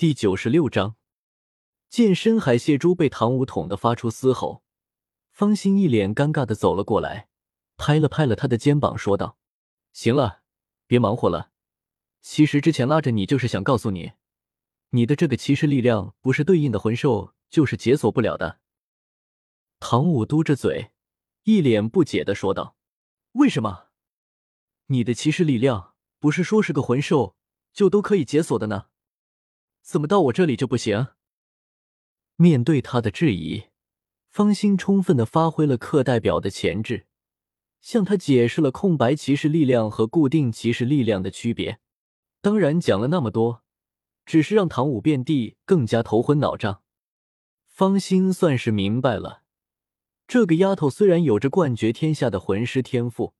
第九十六章，见深海蟹蛛被唐舞捅得发出嘶吼，方心一脸尴尬的走了过来，拍了拍了他的肩膀，说道：“行了，别忙活了。其实之前拉着你就是想告诉你，你的这个骑士力量不是对应的魂兽就是解锁不了的。”唐舞嘟着嘴，一脸不解的说道：“为什么？你的骑士力量不是说是个魂兽就都可以解锁的呢？”怎么到我这里就不行？面对他的质疑，方心充分的发挥了课代表的潜质，向他解释了空白骑士力量和固定骑士力量的区别。当然，讲了那么多，只是让唐舞遍地更加头昏脑胀。方心算是明白了，这个丫头虽然有着冠绝天下的魂师天赋，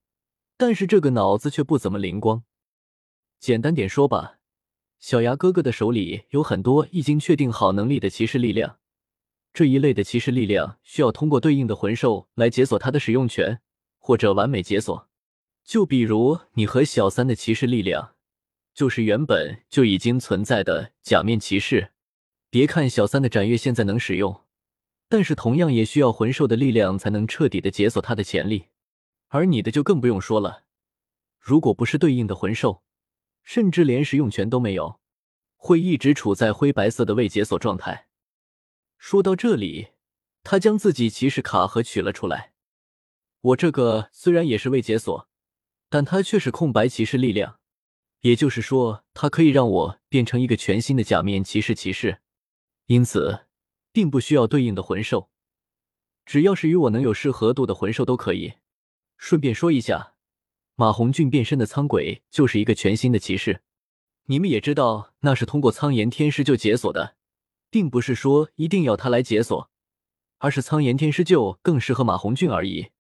但是这个脑子却不怎么灵光。简单点说吧。小牙哥哥的手里有很多已经确定好能力的骑士力量，这一类的骑士力量需要通过对应的魂兽来解锁它的使用权，或者完美解锁。就比如你和小三的骑士力量，就是原本就已经存在的假面骑士。别看小三的斩月现在能使用，但是同样也需要魂兽的力量才能彻底的解锁它的潜力。而你的就更不用说了，如果不是对应的魂兽。甚至连使用权都没有，会一直处在灰白色的未解锁状态。说到这里，他将自己骑士卡盒取了出来。我这个虽然也是未解锁，但它却是空白骑士力量，也就是说，它可以让我变成一个全新的假面骑士骑士。因此，并不需要对应的魂兽，只要是与我能有适合度的魂兽都可以。顺便说一下。马红俊变身的苍鬼就是一个全新的骑士，你们也知道那是通过苍炎天师就解锁的，并不是说一定要他来解锁，而是苍炎天师就更适合马红俊而已。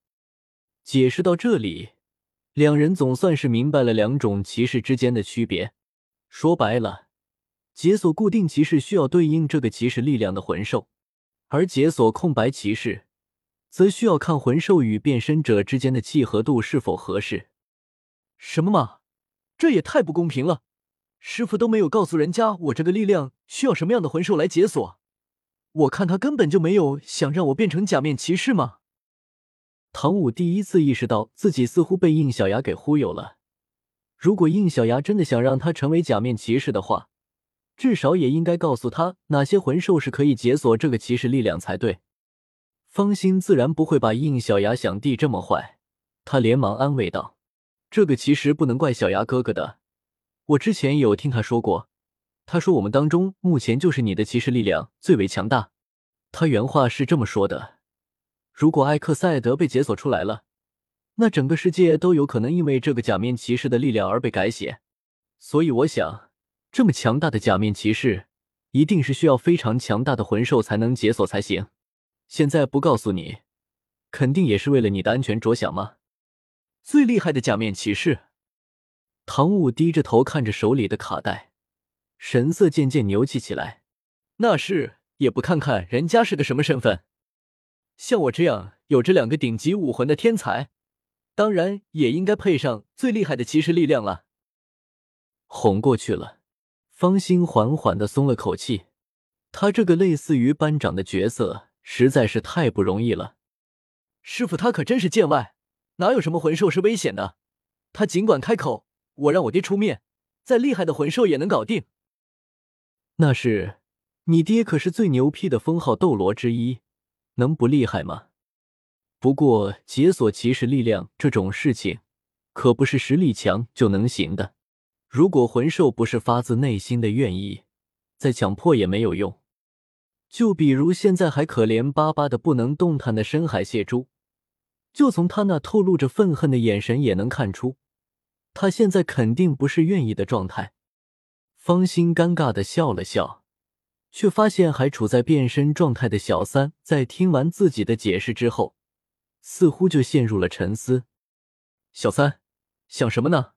解释到这里，两人总算是明白了两种骑士之间的区别。说白了，解锁固定骑士需要对应这个骑士力量的魂兽，而解锁空白骑士则需要看魂兽与变身者之间的契合度是否合适。什么嘛，这也太不公平了！师傅都没有告诉人家我这个力量需要什么样的魂兽来解锁，我看他根本就没有想让我变成假面骑士吗？唐舞第一次意识到自己似乎被应小牙给忽悠了。如果应小牙真的想让他成为假面骑士的话，至少也应该告诉他哪些魂兽是可以解锁这个骑士力量才对。方心自然不会把应小牙想地这么坏，他连忙安慰道。这个其实不能怪小牙哥哥的，我之前有听他说过，他说我们当中目前就是你的骑士力量最为强大，他原话是这么说的。如果艾克赛德被解锁出来了，那整个世界都有可能因为这个假面骑士的力量而被改写。所以我想，这么强大的假面骑士，一定是需要非常强大的魂兽才能解锁才行。现在不告诉你，肯定也是为了你的安全着想吗？最厉害的假面骑士，唐舞低着头看着手里的卡带，神色渐渐牛气起来。那是也不看看人家是个什么身份，像我这样有着两个顶级武魂的天才，当然也应该配上最厉害的骑士力量了。哄过去了，方心缓缓的松了口气。他这个类似于班长的角色实在是太不容易了。师傅，他可真是见外。哪有什么魂兽是危险的？他尽管开口，我让我爹出面，再厉害的魂兽也能搞定。那是你爹可是最牛批的封号斗罗之一，能不厉害吗？不过解锁骑士力量这种事情，可不是实力强就能行的。如果魂兽不是发自内心的愿意，再强迫也没有用。就比如现在还可怜巴巴的不能动弹的深海蟹蛛。就从他那透露着愤恨的眼神也能看出，他现在肯定不是愿意的状态。方心尴尬的笑了笑，却发现还处在变身状态的小三在听完自己的解释之后，似乎就陷入了沉思。小三想什么呢？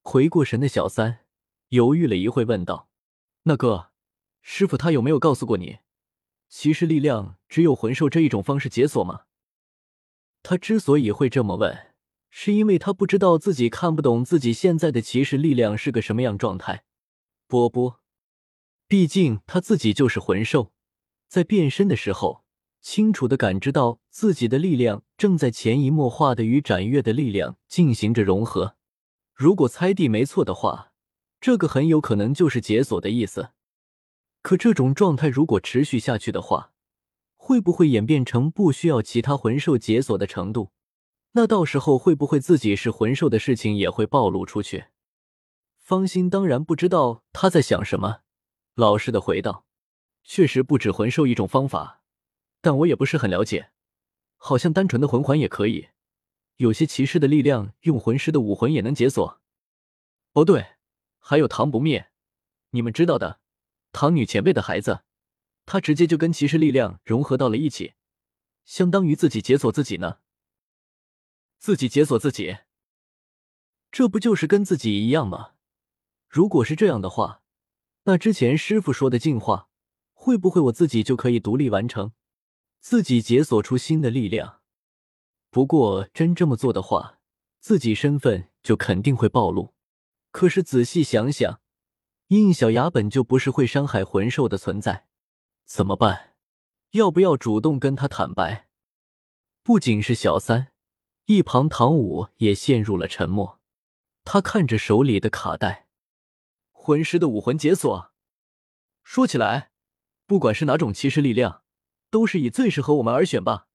回过神的小三犹豫了一会，问道：“那个师傅，他有没有告诉过你，骑士力量只有魂兽这一种方式解锁吗？”他之所以会这么问，是因为他不知道自己看不懂自己现在的骑士力量是个什么样状态。波波，毕竟他自己就是魂兽，在变身的时候，清楚的感知到自己的力量正在潜移默化的与斩月的力量进行着融合。如果猜地没错的话，这个很有可能就是解锁的意思。可这种状态如果持续下去的话，会不会演变成不需要其他魂兽解锁的程度？那到时候会不会自己是魂兽的事情也会暴露出去？方心当然不知道他在想什么，老实的回道：“确实不止魂兽一种方法，但我也不是很了解，好像单纯的魂环也可以。有些骑士的力量用魂师的武魂也能解锁。哦，对，还有唐不灭，你们知道的。”唐女前辈的孩子，他直接就跟骑士力量融合到了一起，相当于自己解锁自己呢。自己解锁自己，这不就是跟自己一样吗？如果是这样的话，那之前师傅说的进化，会不会我自己就可以独立完成，自己解锁出新的力量？不过真这么做的话，自己身份就肯定会暴露。可是仔细想想。印小牙本就不是会伤害魂兽的存在，怎么办？要不要主动跟他坦白？不仅是小三，一旁唐舞也陷入了沉默。他看着手里的卡带，魂师的武魂解锁。说起来，不管是哪种骑士力量，都是以最适合我们而选吧？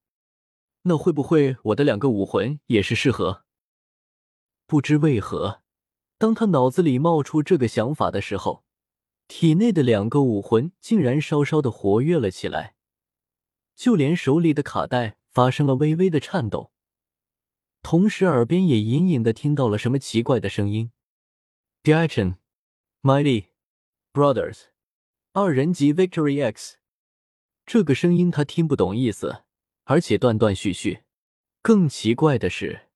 那会不会我的两个武魂也是适合？不知为何。当他脑子里冒出这个想法的时候，体内的两个武魂竟然稍稍的活跃了起来，就连手里的卡带发生了微微的颤抖，同时耳边也隐隐的听到了什么奇怪的声音 d i a c h o n Mighty Brothers，二人级 Victory X。这个声音他听不懂意思，而且断断续续。更奇怪的是，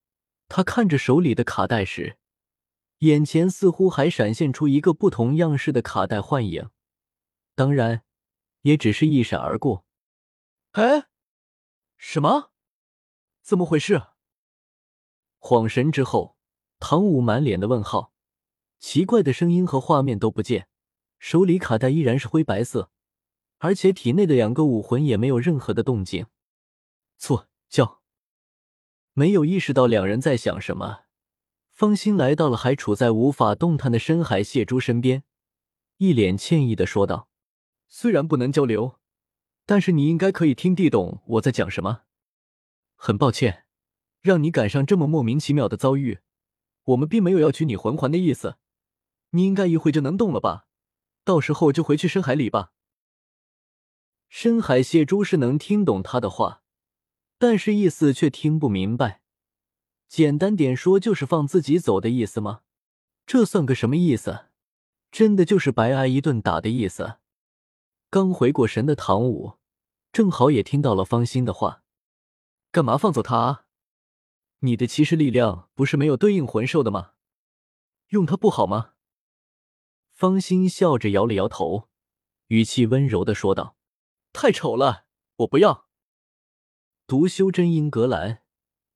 他看着手里的卡带时。眼前似乎还闪现出一个不同样式的卡带幻影，当然，也只是一闪而过。哎，什么？怎么回事？恍神之后，唐舞满脸的问号，奇怪的声音和画面都不见，手里卡带依然是灰白色，而且体内的两个武魂也没有任何的动静。错叫，没有意识到两人在想什么。方心来到了还处在无法动弹的深海蟹蛛身边，一脸歉意的说道：“虽然不能交流，但是你应该可以听得懂我在讲什么。很抱歉，让你赶上这么莫名其妙的遭遇。我们并没有要取你魂环的意思，你应该一会就能动了吧？到时候就回去深海里吧。”深海蟹蛛是能听懂他的话，但是意思却听不明白。简单点说，就是放自己走的意思吗？这算个什么意思？真的就是白挨一顿打的意思。刚回过神的唐舞，正好也听到了方心的话：“干嘛放走他啊？你的骑士力量不是没有对应魂兽的吗？用它不好吗？”方心笑着摇了摇头，语气温柔的说道：“太丑了，我不要。”独修真英格兰。